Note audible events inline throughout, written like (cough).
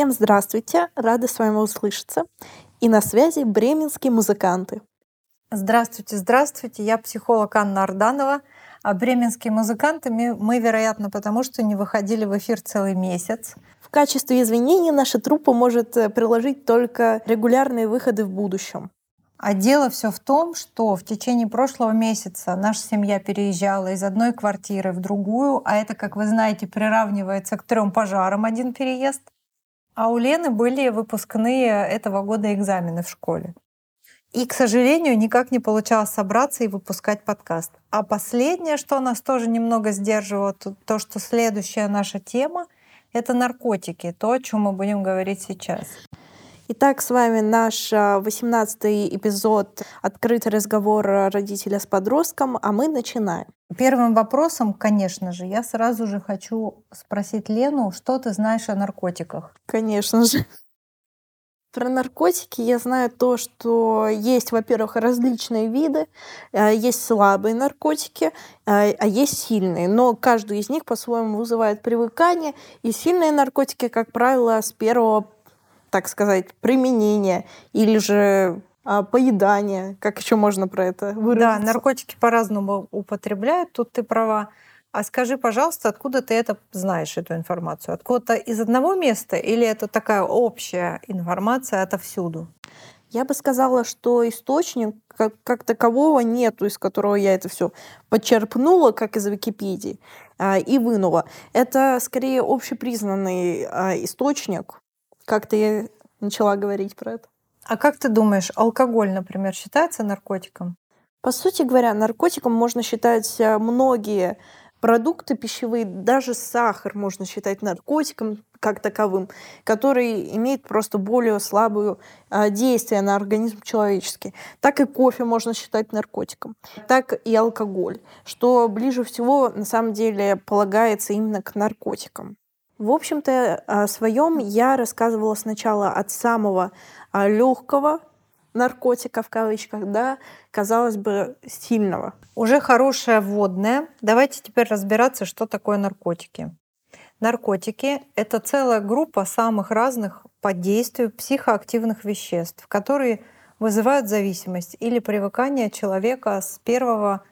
Всем здравствуйте, рада с вами услышаться. И на связи бременские музыканты. Здравствуйте, здравствуйте, я психолог Анна Арданова. А бременские музыканты мы, вероятно, потому что не выходили в эфир целый месяц. В качестве извинения наша труппа может э, приложить только регулярные выходы в будущем. А дело все в том, что в течение прошлого месяца наша семья переезжала из одной квартиры в другую, а это, как вы знаете, приравнивается к трем пожарам один переезд. А у Лены были выпускные этого года экзамены в школе. И, к сожалению, никак не получалось собраться и выпускать подкаст. А последнее, что нас тоже немного сдерживало, то, что следующая наша тема — это наркотики, то, о чем мы будем говорить сейчас. Итак, с вами наш 18-й а, эпизод «Открытый разговор родителя с подростком», а мы начинаем. Первым вопросом, конечно же, я сразу же хочу спросить Лену, что ты знаешь о наркотиках? Конечно же. Про наркотики я знаю то, что есть, во-первых, различные виды, а, есть слабые наркотики, а, а есть сильные. Но каждый из них по-своему вызывает привыкание. И сильные наркотики, как правило, с первого так сказать, применения или же а, поедания, как еще можно про это выразиться? Да, наркотики по-разному употребляют, тут ты права. А скажи, пожалуйста, откуда ты это знаешь, эту информацию? Откуда-то из одного места или это такая общая информация отовсюду? Я бы сказала, что источник как, как такового нету, из которого я это все подчерпнула, как из Википедии, а, и вынула. Это скорее общепризнанный а, источник, как-то я начала говорить про это. А как ты думаешь, алкоголь, например, считается наркотиком? По сути говоря, наркотиком можно считать э, многие продукты пищевые, даже сахар можно считать наркотиком как таковым, который имеет просто более слабую а, действие на организм человеческий. Так и кофе можно считать наркотиком, так и алкоголь, что ближе всего на самом деле полагается именно к наркотикам. В общем-то, о своем я рассказывала сначала от самого а, легкого наркотика в кавычках, да, казалось бы, сильного. Уже хорошая вводная. Давайте теперь разбираться, что такое наркотики. Наркотики — это целая группа самых разных по действию психоактивных веществ, которые вызывают зависимость или привыкание человека с первого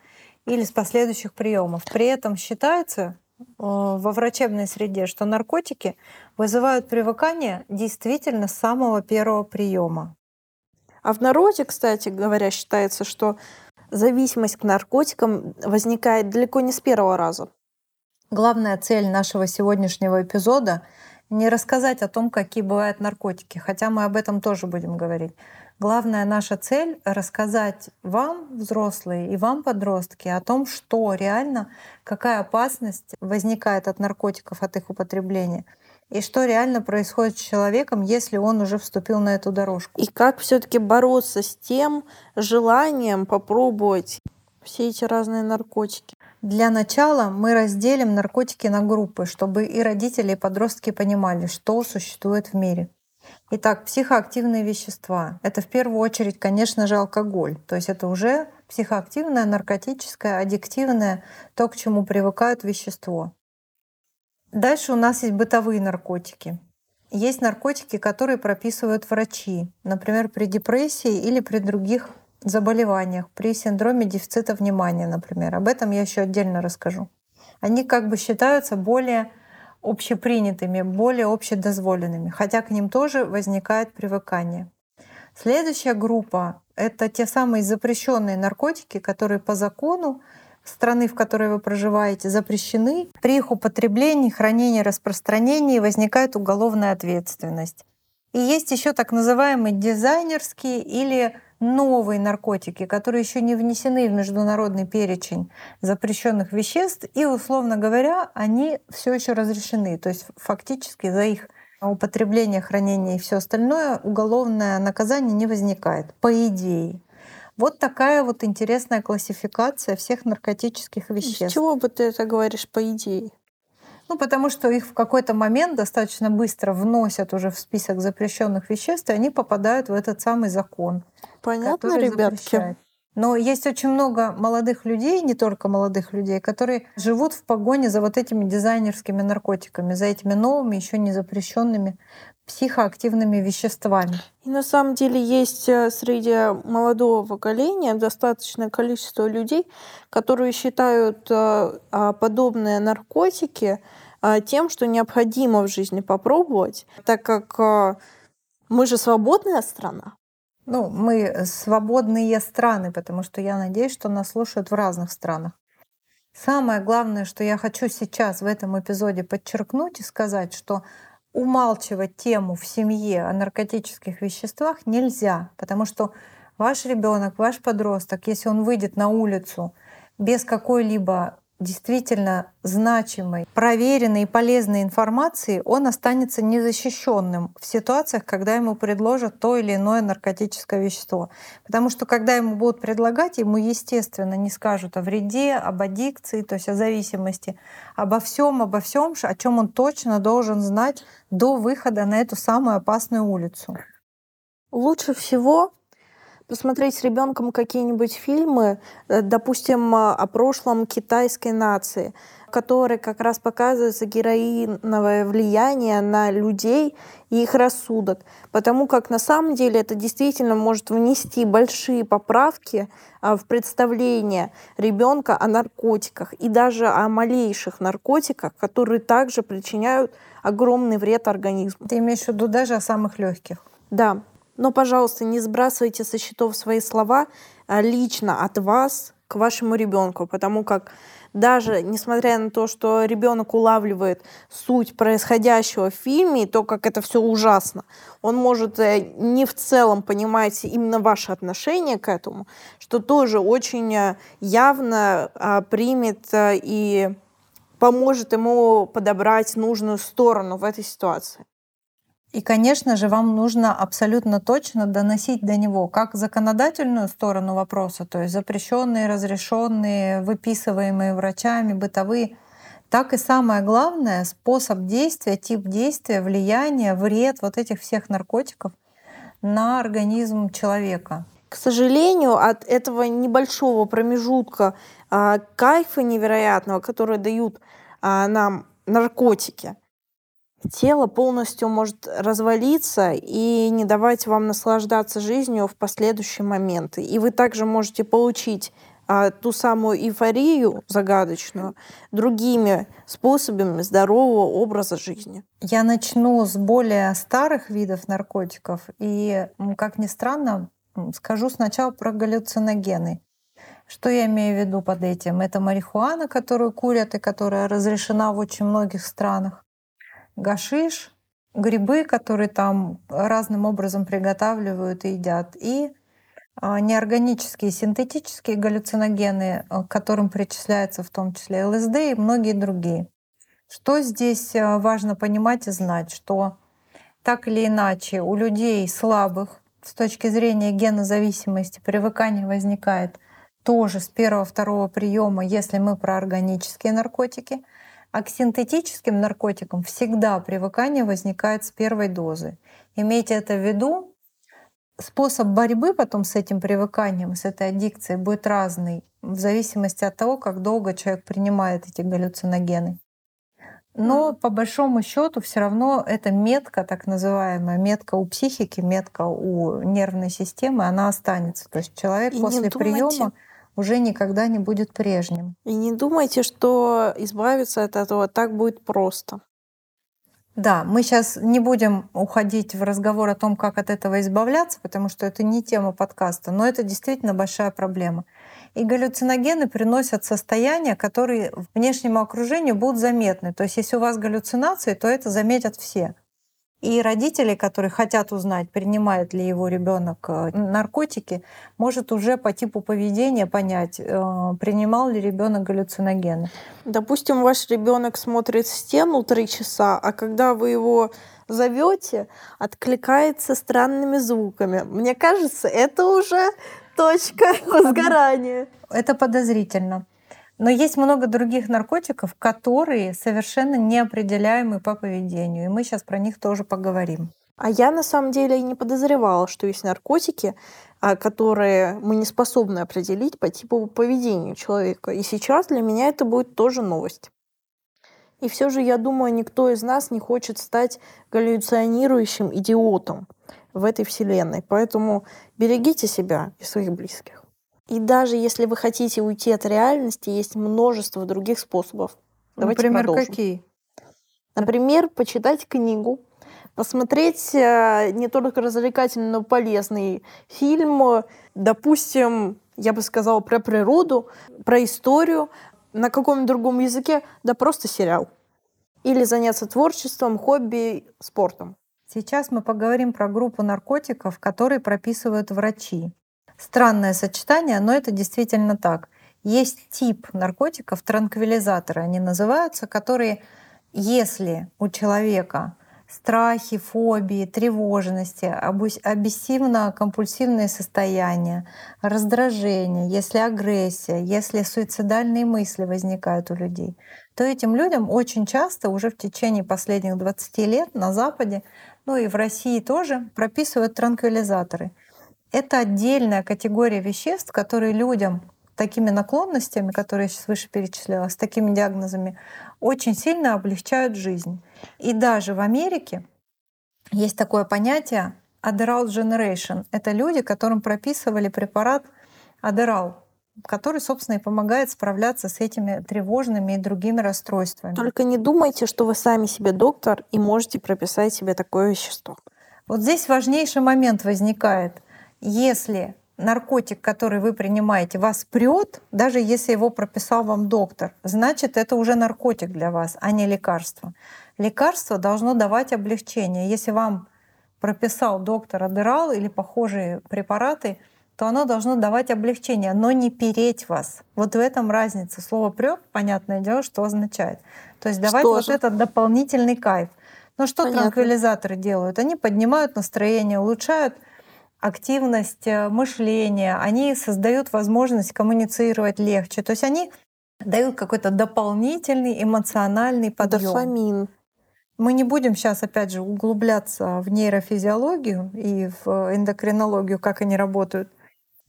или с последующих приемов. При этом считается, во врачебной среде, что наркотики вызывают привыкание действительно с самого первого приема. А в народе, кстати говоря, считается, что зависимость к наркотикам возникает далеко не с первого раза. Главная цель нашего сегодняшнего эпизода не рассказать о том, какие бывают наркотики, хотя мы об этом тоже будем говорить, Главная наша цель — рассказать вам, взрослые, и вам, подростки, о том, что реально, какая опасность возникает от наркотиков, от их употребления, и что реально происходит с человеком, если он уже вступил на эту дорожку. И как все-таки бороться с тем желанием попробовать все эти разные наркотики. Для начала мы разделим наркотики на группы, чтобы и родители, и подростки понимали, что существует в мире. Итак, психоактивные вещества. Это в первую очередь, конечно же, алкоголь. То есть это уже психоактивное, наркотическое, аддиктивное, то, к чему привыкают вещество. Дальше у нас есть бытовые наркотики. Есть наркотики, которые прописывают врачи, например, при депрессии или при других заболеваниях, при синдроме дефицита внимания, например. Об этом я еще отдельно расскажу. Они как бы считаются более общепринятыми, более общедозволенными, хотя к ним тоже возникает привыкание. Следующая группа — это те самые запрещенные наркотики, которые по закону страны, в которой вы проживаете, запрещены. При их употреблении, хранении, распространении возникает уголовная ответственность. И есть еще так называемые дизайнерские или новые наркотики, которые еще не внесены в международный перечень запрещенных веществ, и, условно говоря, они все еще разрешены. То есть фактически за их употребление, хранение и все остальное уголовное наказание не возникает, по идее. Вот такая вот интересная классификация всех наркотических веществ. С чего бы ты это говоришь по идее? Ну, потому что их в какой-то момент достаточно быстро вносят уже в список запрещенных веществ, и они попадают в этот самый закон. Понятно, ребятки? Запрещает. Но есть очень много молодых людей, не только молодых людей, которые живут в погоне за вот этими дизайнерскими наркотиками, за этими новыми, еще не запрещенными психоактивными веществами. И на самом деле есть э, среди молодого поколения достаточное количество людей, которые считают э, а, подобные наркотики э, тем, что необходимо в жизни попробовать, так как мы же свободная страна. Ну, мы свободные страны, потому что я надеюсь, что нас слушают в разных странах. Самое главное, что я хочу сейчас в этом эпизоде подчеркнуть и сказать, что умалчивать тему в семье о наркотических веществах нельзя, потому что ваш ребенок, ваш подросток, если он выйдет на улицу без какой-либо действительно значимой, проверенной и полезной информации, он останется незащищенным в ситуациях, когда ему предложат то или иное наркотическое вещество. Потому что когда ему будут предлагать, ему, естественно, не скажут о вреде, об аддикции, то есть о зависимости, обо всем, обо всем, о чем он точно должен знать до выхода на эту самую опасную улицу. Лучше всего посмотреть с ребенком какие-нибудь фильмы, э, допустим, о прошлом китайской нации, которые как раз показываются героиновое влияние на людей и их рассудок. Потому как на самом деле это действительно может внести большие поправки а, в представление ребенка о наркотиках и даже о малейших наркотиках, которые также причиняют огромный вред организму. Ты имеешь в виду даже о самых легких? Да. Но, пожалуйста, не сбрасывайте со счетов свои слова а, лично от вас к вашему ребенку, потому как даже несмотря на то, что ребенок улавливает суть происходящего в фильме, и то, как это все ужасно, он может э, не в целом понимать именно ваше отношение к этому, что тоже очень э, явно а, примет э, и поможет ему подобрать нужную сторону в этой ситуации. И, конечно же, вам нужно абсолютно точно доносить до него как законодательную сторону вопроса, то есть запрещенные, разрешенные, выписываемые врачами, бытовые, так и самое главное, способ действия, тип действия, влияние, вред вот этих всех наркотиков на организм человека. К сожалению, от этого небольшого промежутка а, кайфа невероятного, который дают а, нам наркотики, тело полностью может развалиться и не давать вам наслаждаться жизнью в последующие моменты. И вы также можете получить а, ту самую эйфорию загадочную другими способами здорового образа жизни. Я начну с более старых видов наркотиков. И, как ни странно, скажу сначала про галлюциногены. Что я имею в виду под этим? Это марихуана, которую курят и которая разрешена в очень многих странах гашиш, грибы, которые там разным образом приготавливают и едят, и а, неорганические, синтетические галлюциногены, э, к которым причисляются в том числе ЛСД и многие другие. Что здесь э, важно понимать и знать, что так или иначе у людей слабых с точки зрения генозависимости привыкание возникает тоже с первого-второго приема, если мы про органические наркотики — а к синтетическим наркотикам всегда привыкание возникает с первой дозы. Имейте это в виду. Способ борьбы потом с этим привыканием, с этой аддикцией будет разный в зависимости от того, как долго человек принимает эти галлюциногены. Но по большому счету все равно эта метка, так называемая метка у психики, метка у нервной системы, она останется. То есть человек И после приема уже никогда не будет прежним. И не думайте, что избавиться от этого так будет просто. Да, мы сейчас не будем уходить в разговор о том, как от этого избавляться, потому что это не тема подкаста, но это действительно большая проблема. И галлюциногены приносят состояния, которые внешнему окружению будут заметны. То есть если у вас галлюцинации, то это заметят все. И родители, которые хотят узнать, принимает ли его ребенок э, наркотики, может уже по типу поведения понять, э, принимал ли ребенок галлюциногены. Допустим, ваш ребенок смотрит в стену три часа, а когда вы его зовете, откликается странными звуками. Мне кажется, это уже точка возгорания. Это подозрительно. Но есть много других наркотиков, которые совершенно неопределяемы по поведению, и мы сейчас про них тоже поговорим. А я на самом деле и не подозревала, что есть наркотики, а, которые мы не способны определить по типу поведения человека. И сейчас для меня это будет тоже новость. И все же, я думаю, никто из нас не хочет стать галлюционирующим идиотом в этой вселенной. Поэтому берегите себя и своих близких. И даже если вы хотите уйти от реальности, есть множество других способов. Давайте Например, продолжим. какие? Например, почитать книгу, посмотреть э, не только развлекательный, но полезный фильм, допустим, я бы сказала, про природу, про историю, на каком-нибудь другом языке, да просто сериал. Или заняться творчеством, хобби, спортом. Сейчас мы поговорим про группу наркотиков, которые прописывают врачи. Странное сочетание, но это действительно так. Есть тип наркотиков, транквилизаторы они называются, которые, если у человека страхи, фобии, тревожности, обессивно-компульсивные состояния, раздражение, если агрессия, если суицидальные мысли возникают у людей, то этим людям очень часто уже в течение последних 20 лет на Западе, ну и в России тоже, прописывают транквилизаторы. Это отдельная категория веществ, которые людям такими наклонностями, которые я сейчас выше перечисляла, с такими диагнозами, очень сильно облегчают жизнь. И даже в Америке есть такое понятие Adderall Generation. Это люди, которым прописывали препарат Adderall, который, собственно, и помогает справляться с этими тревожными и другими расстройствами. Только не думайте, что вы сами себе доктор и можете прописать себе такое вещество. Вот здесь важнейший момент возникает. Если наркотик, который вы принимаете, вас прет, даже если его прописал вам доктор, значит, это уже наркотик для вас, а не лекарство. Лекарство должно давать облегчение. Если вам прописал доктор Адерал или похожие препараты, то оно должно давать облегчение, но не переть вас. Вот в этом разница. Слово прет, понятное дело, что означает. То есть давать что вот же? этот дополнительный кайф. Но что Понятно. транквилизаторы делают? Они поднимают настроение, улучшают активность э, мышления, они создают возможность коммуницировать легче. То есть они дают какой-то дополнительный эмоциональный подъем. Дофамин. Мы не будем сейчас, опять же, углубляться в нейрофизиологию и в эндокринологию, как они работают.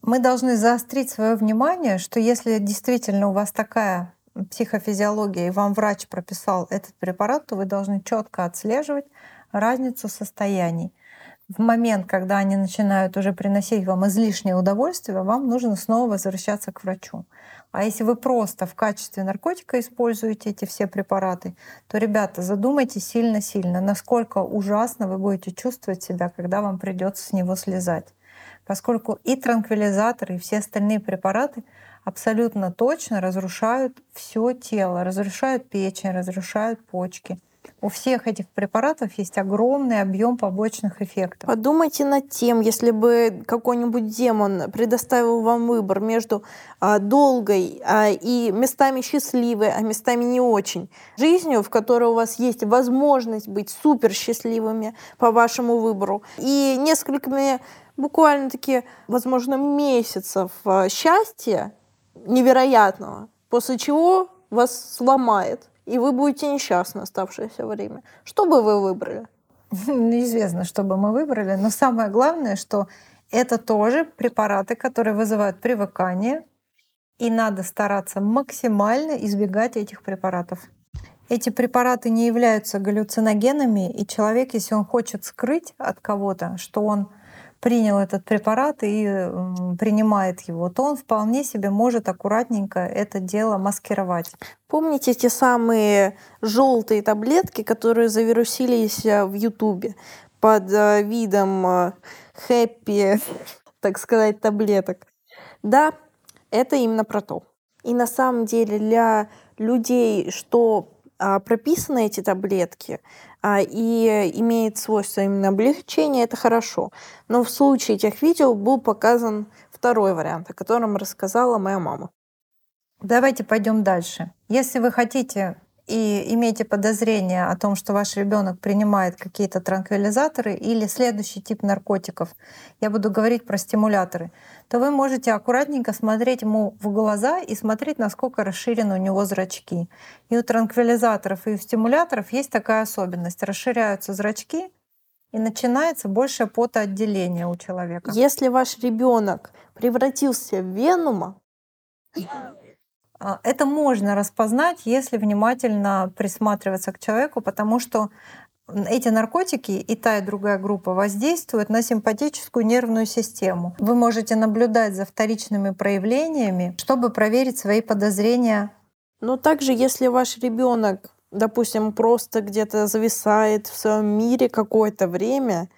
Мы должны заострить свое внимание, что если действительно у вас такая психофизиология, и вам врач прописал этот препарат, то вы должны четко отслеживать разницу состояний в момент, когда они начинают уже приносить вам излишнее удовольствие, вам нужно снова возвращаться к врачу. А если вы просто в качестве наркотика используете эти все препараты, то, ребята, задумайтесь сильно-сильно, насколько ужасно вы будете чувствовать себя, когда вам придется с него слезать. Поскольку и транквилизаторы, и все остальные препараты абсолютно точно разрушают все тело, разрушают печень, разрушают почки — у всех этих препаратов есть огромный объем побочных эффектов. Подумайте над тем, если бы какой-нибудь демон предоставил вам выбор между а, долгой а, и местами счастливой, а местами не очень жизнью, в которой у вас есть возможность быть супер счастливыми по вашему выбору, и несколькими буквально-таки, возможно, месяцев а, счастья невероятного, после чего вас сломает и вы будете несчастны оставшееся время. Что бы вы выбрали? (laughs) Неизвестно, что бы мы выбрали, но самое главное, что это тоже препараты, которые вызывают привыкание, и надо стараться максимально избегать этих препаратов. Эти препараты не являются галлюциногенами, и человек, если он хочет скрыть от кого-то, что он принял этот препарат и принимает его, то он вполне себе может аккуратненько это дело маскировать. Помните те самые желтые таблетки, которые завирусились э, в Ютубе под э, видом хэппи, (laughs) так сказать, таблеток? Да, это именно про то. И на самом деле для людей, что прописаны эти таблетки, а, и имеет свойство именно облегчения, это хорошо. Но в случае этих видео был показан второй вариант, о котором рассказала моя мама. Давайте пойдем дальше. Если вы хотите и имеете подозрение о том, что ваш ребенок принимает какие-то транквилизаторы или следующий тип наркотиков, я буду говорить про стимуляторы, то вы можете аккуратненько смотреть ему в глаза и смотреть, насколько расширены у него зрачки. И у транквилизаторов и у стимуляторов есть такая особенность. Расширяются зрачки, и начинается большее потоотделение у человека. Если ваш ребенок превратился в венума, это можно распознать, если внимательно присматриваться к человеку, потому что эти наркотики и та, и другая группа воздействуют на симпатическую нервную систему. Вы можете наблюдать за вторичными проявлениями, чтобы проверить свои подозрения. Но также, если ваш ребенок, допустим, просто где-то зависает в своем мире какое-то время,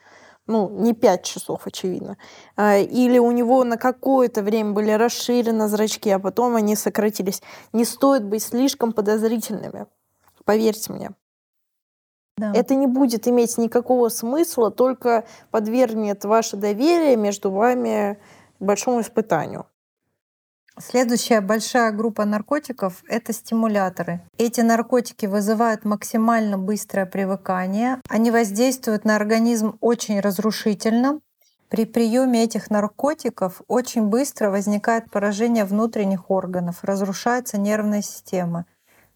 ну, не 5 часов, очевидно. А, или у него на какое-то время были расширены зрачки, а потом они сократились. Не стоит быть слишком подозрительными. Поверьте мне. Да. Это не будет иметь никакого смысла, только подвергнет ваше доверие между вами большому испытанию. Следующая большая группа наркотиков — это стимуляторы. Эти наркотики вызывают максимально быстрое привыкание. Они воздействуют на организм очень разрушительно. При приеме этих наркотиков очень быстро возникает поражение внутренних органов, разрушается нервная система,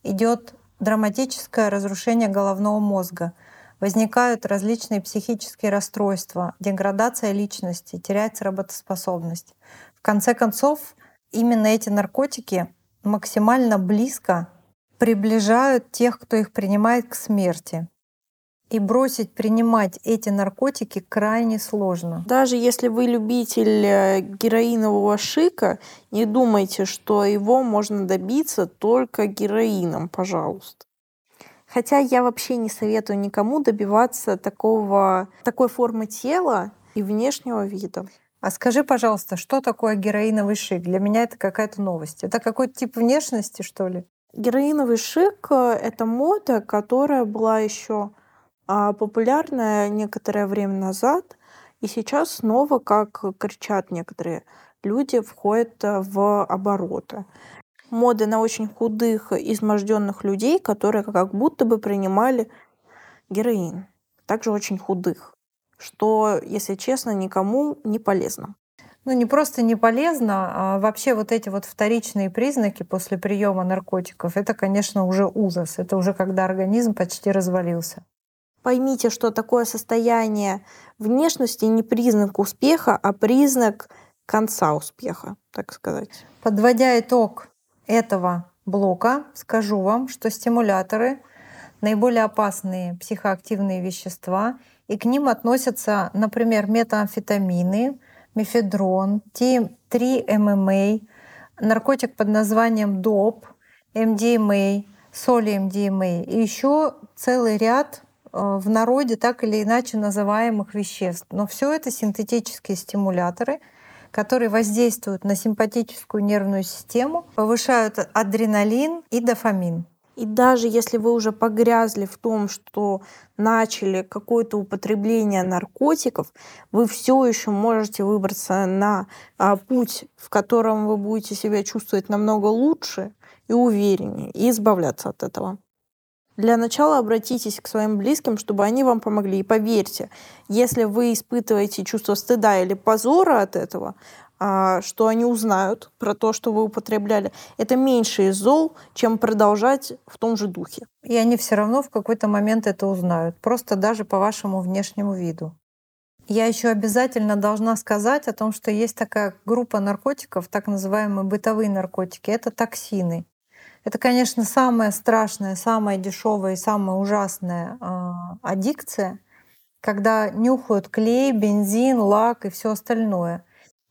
идет драматическое разрушение головного мозга, возникают различные психические расстройства, деградация личности, теряется работоспособность. В конце концов, именно эти наркотики максимально близко приближают тех, кто их принимает к смерти. И бросить принимать эти наркотики крайне сложно. Даже если вы любитель э, героинового шика, не думайте, что его можно добиться только героином, пожалуйста. Хотя я вообще не советую никому добиваться такого, такой формы тела и внешнего вида. А скажи, пожалуйста, что такое героиновый шик? Для меня это какая-то новость. Это какой-то тип внешности, что ли? Героиновый шик э, — это мода, которая была еще а, популярная некоторое время назад, и сейчас снова, как кричат некоторые люди, входит э, в обороты. Мода на очень худых, изможденных людей, которые как будто бы принимали героин. Также очень худых что, если честно, никому не полезно. Ну, не просто не полезно, а вообще вот эти вот вторичные признаки после приема наркотиков, это, конечно, уже ужас. Это уже когда организм почти развалился. Поймите, что такое состояние внешности не признак успеха, а признак конца успеха, так сказать. Подводя итог этого блока, скажу вам, что стимуляторы — наиболее опасные психоактивные вещества — и к ним относятся, например, метамфетамины, мефедрон, T3-ММА, наркотик под названием ДОП, МДМА, соли МДМА и еще целый ряд э, в народе так или иначе называемых веществ. Но все это синтетические стимуляторы, которые воздействуют на симпатическую нервную систему, повышают адреналин и дофамин. И даже если вы уже погрязли в том, что начали какое-то употребление наркотиков, вы все еще можете выбраться на а, путь, в котором вы будете себя чувствовать намного лучше и увереннее, и избавляться от этого. Для начала обратитесь к своим близким, чтобы они вам помогли. И поверьте, если вы испытываете чувство стыда или позора от этого, что они узнают про то, что вы употребляли, это меньше из зол, чем продолжать в том же духе. И они все равно в какой-то момент это узнают, просто даже по вашему внешнему виду. Я еще обязательно должна сказать о том, что есть такая группа наркотиков, так называемые бытовые наркотики. Это токсины. Это, конечно, самая страшная, самая дешевая и самая ужасная э, аддикция, когда нюхают клей, бензин, лак и все остальное.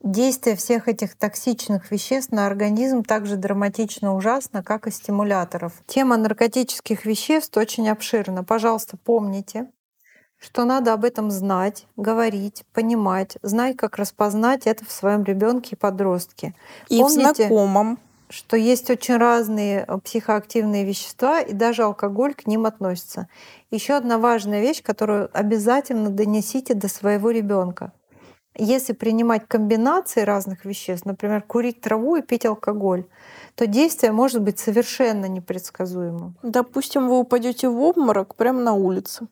Действие всех этих токсичных веществ на организм также драматично ужасно, как и стимуляторов. Тема наркотических веществ очень обширна. Пожалуйста, помните, что надо об этом знать, говорить, понимать, знать, как распознать это в своем ребенке и подростке. И Помните, в знакомом. Что есть очень разные э, психоактивные вещества, и даже алкоголь к ним относится. Еще одна важная вещь, которую обязательно донесите до своего ребенка. Если принимать комбинации разных веществ, например, курить траву и пить алкоголь, то действие может быть совершенно непредсказуемым. Допустим, вы упадете в обморок прямо на улице.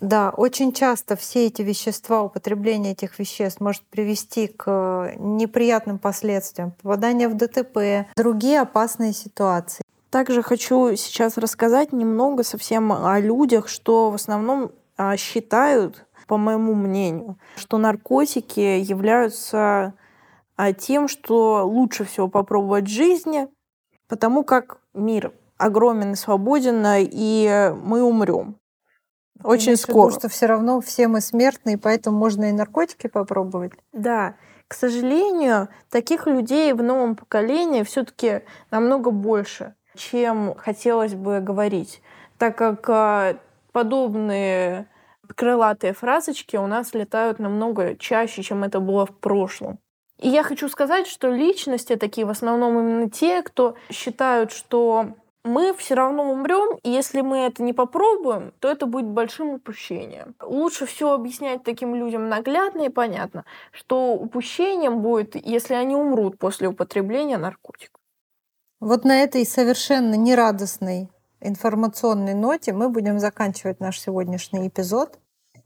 Да, очень часто все эти вещества, употребление этих веществ может привести к неприятным последствиям, попадание в ДТП, другие опасные ситуации. Также хочу сейчас рассказать немного совсем о людях, что в основном а, считают, по моему мнению, что наркотики являются а, тем, что лучше всего попробовать в жизни, потому как мир огромен и свободен, и мы умрем. Очень скоро. Виду, что все равно все мы смертные, поэтому можно и наркотики попробовать. Да. К сожалению, таких людей в новом поколении все-таки намного больше, чем хотелось бы говорить, так как а, подобные крылатые фразочки у нас летают намного чаще, чем это было в прошлом. И я хочу сказать, что личности такие в основном именно те, кто считают, что мы все равно умрем, и если мы это не попробуем, то это будет большим упущением. Лучше все объяснять таким людям наглядно и понятно, что упущением будет, если они умрут после употребления наркотиков. Вот на этой совершенно нерадостной информационной ноте мы будем заканчивать наш сегодняшний эпизод.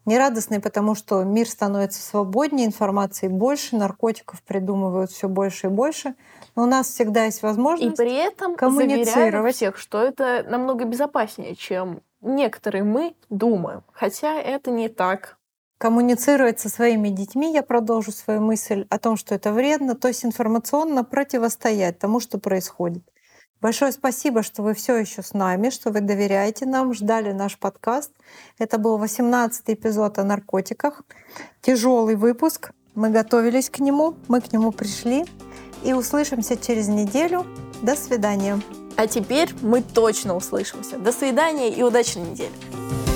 Нерадостный, потому что мир становится свободнее, информации больше, наркотиков придумывают все больше и больше. Но у нас всегда есть возможность И при этом коммуницировать всех, что это намного безопаснее, чем некоторые мы думаем. Хотя это не так. Коммуницировать со своими детьми, я продолжу свою мысль о том, что это вредно, то есть информационно противостоять тому, что происходит. Большое спасибо, что вы все еще с нами, что вы доверяете нам, ждали наш подкаст. Это был 18 эпизод о наркотиках. Тяжелый выпуск. Мы готовились к нему, мы к нему пришли. И услышимся через неделю. До свидания. А теперь мы точно услышимся. До свидания и удачной недели.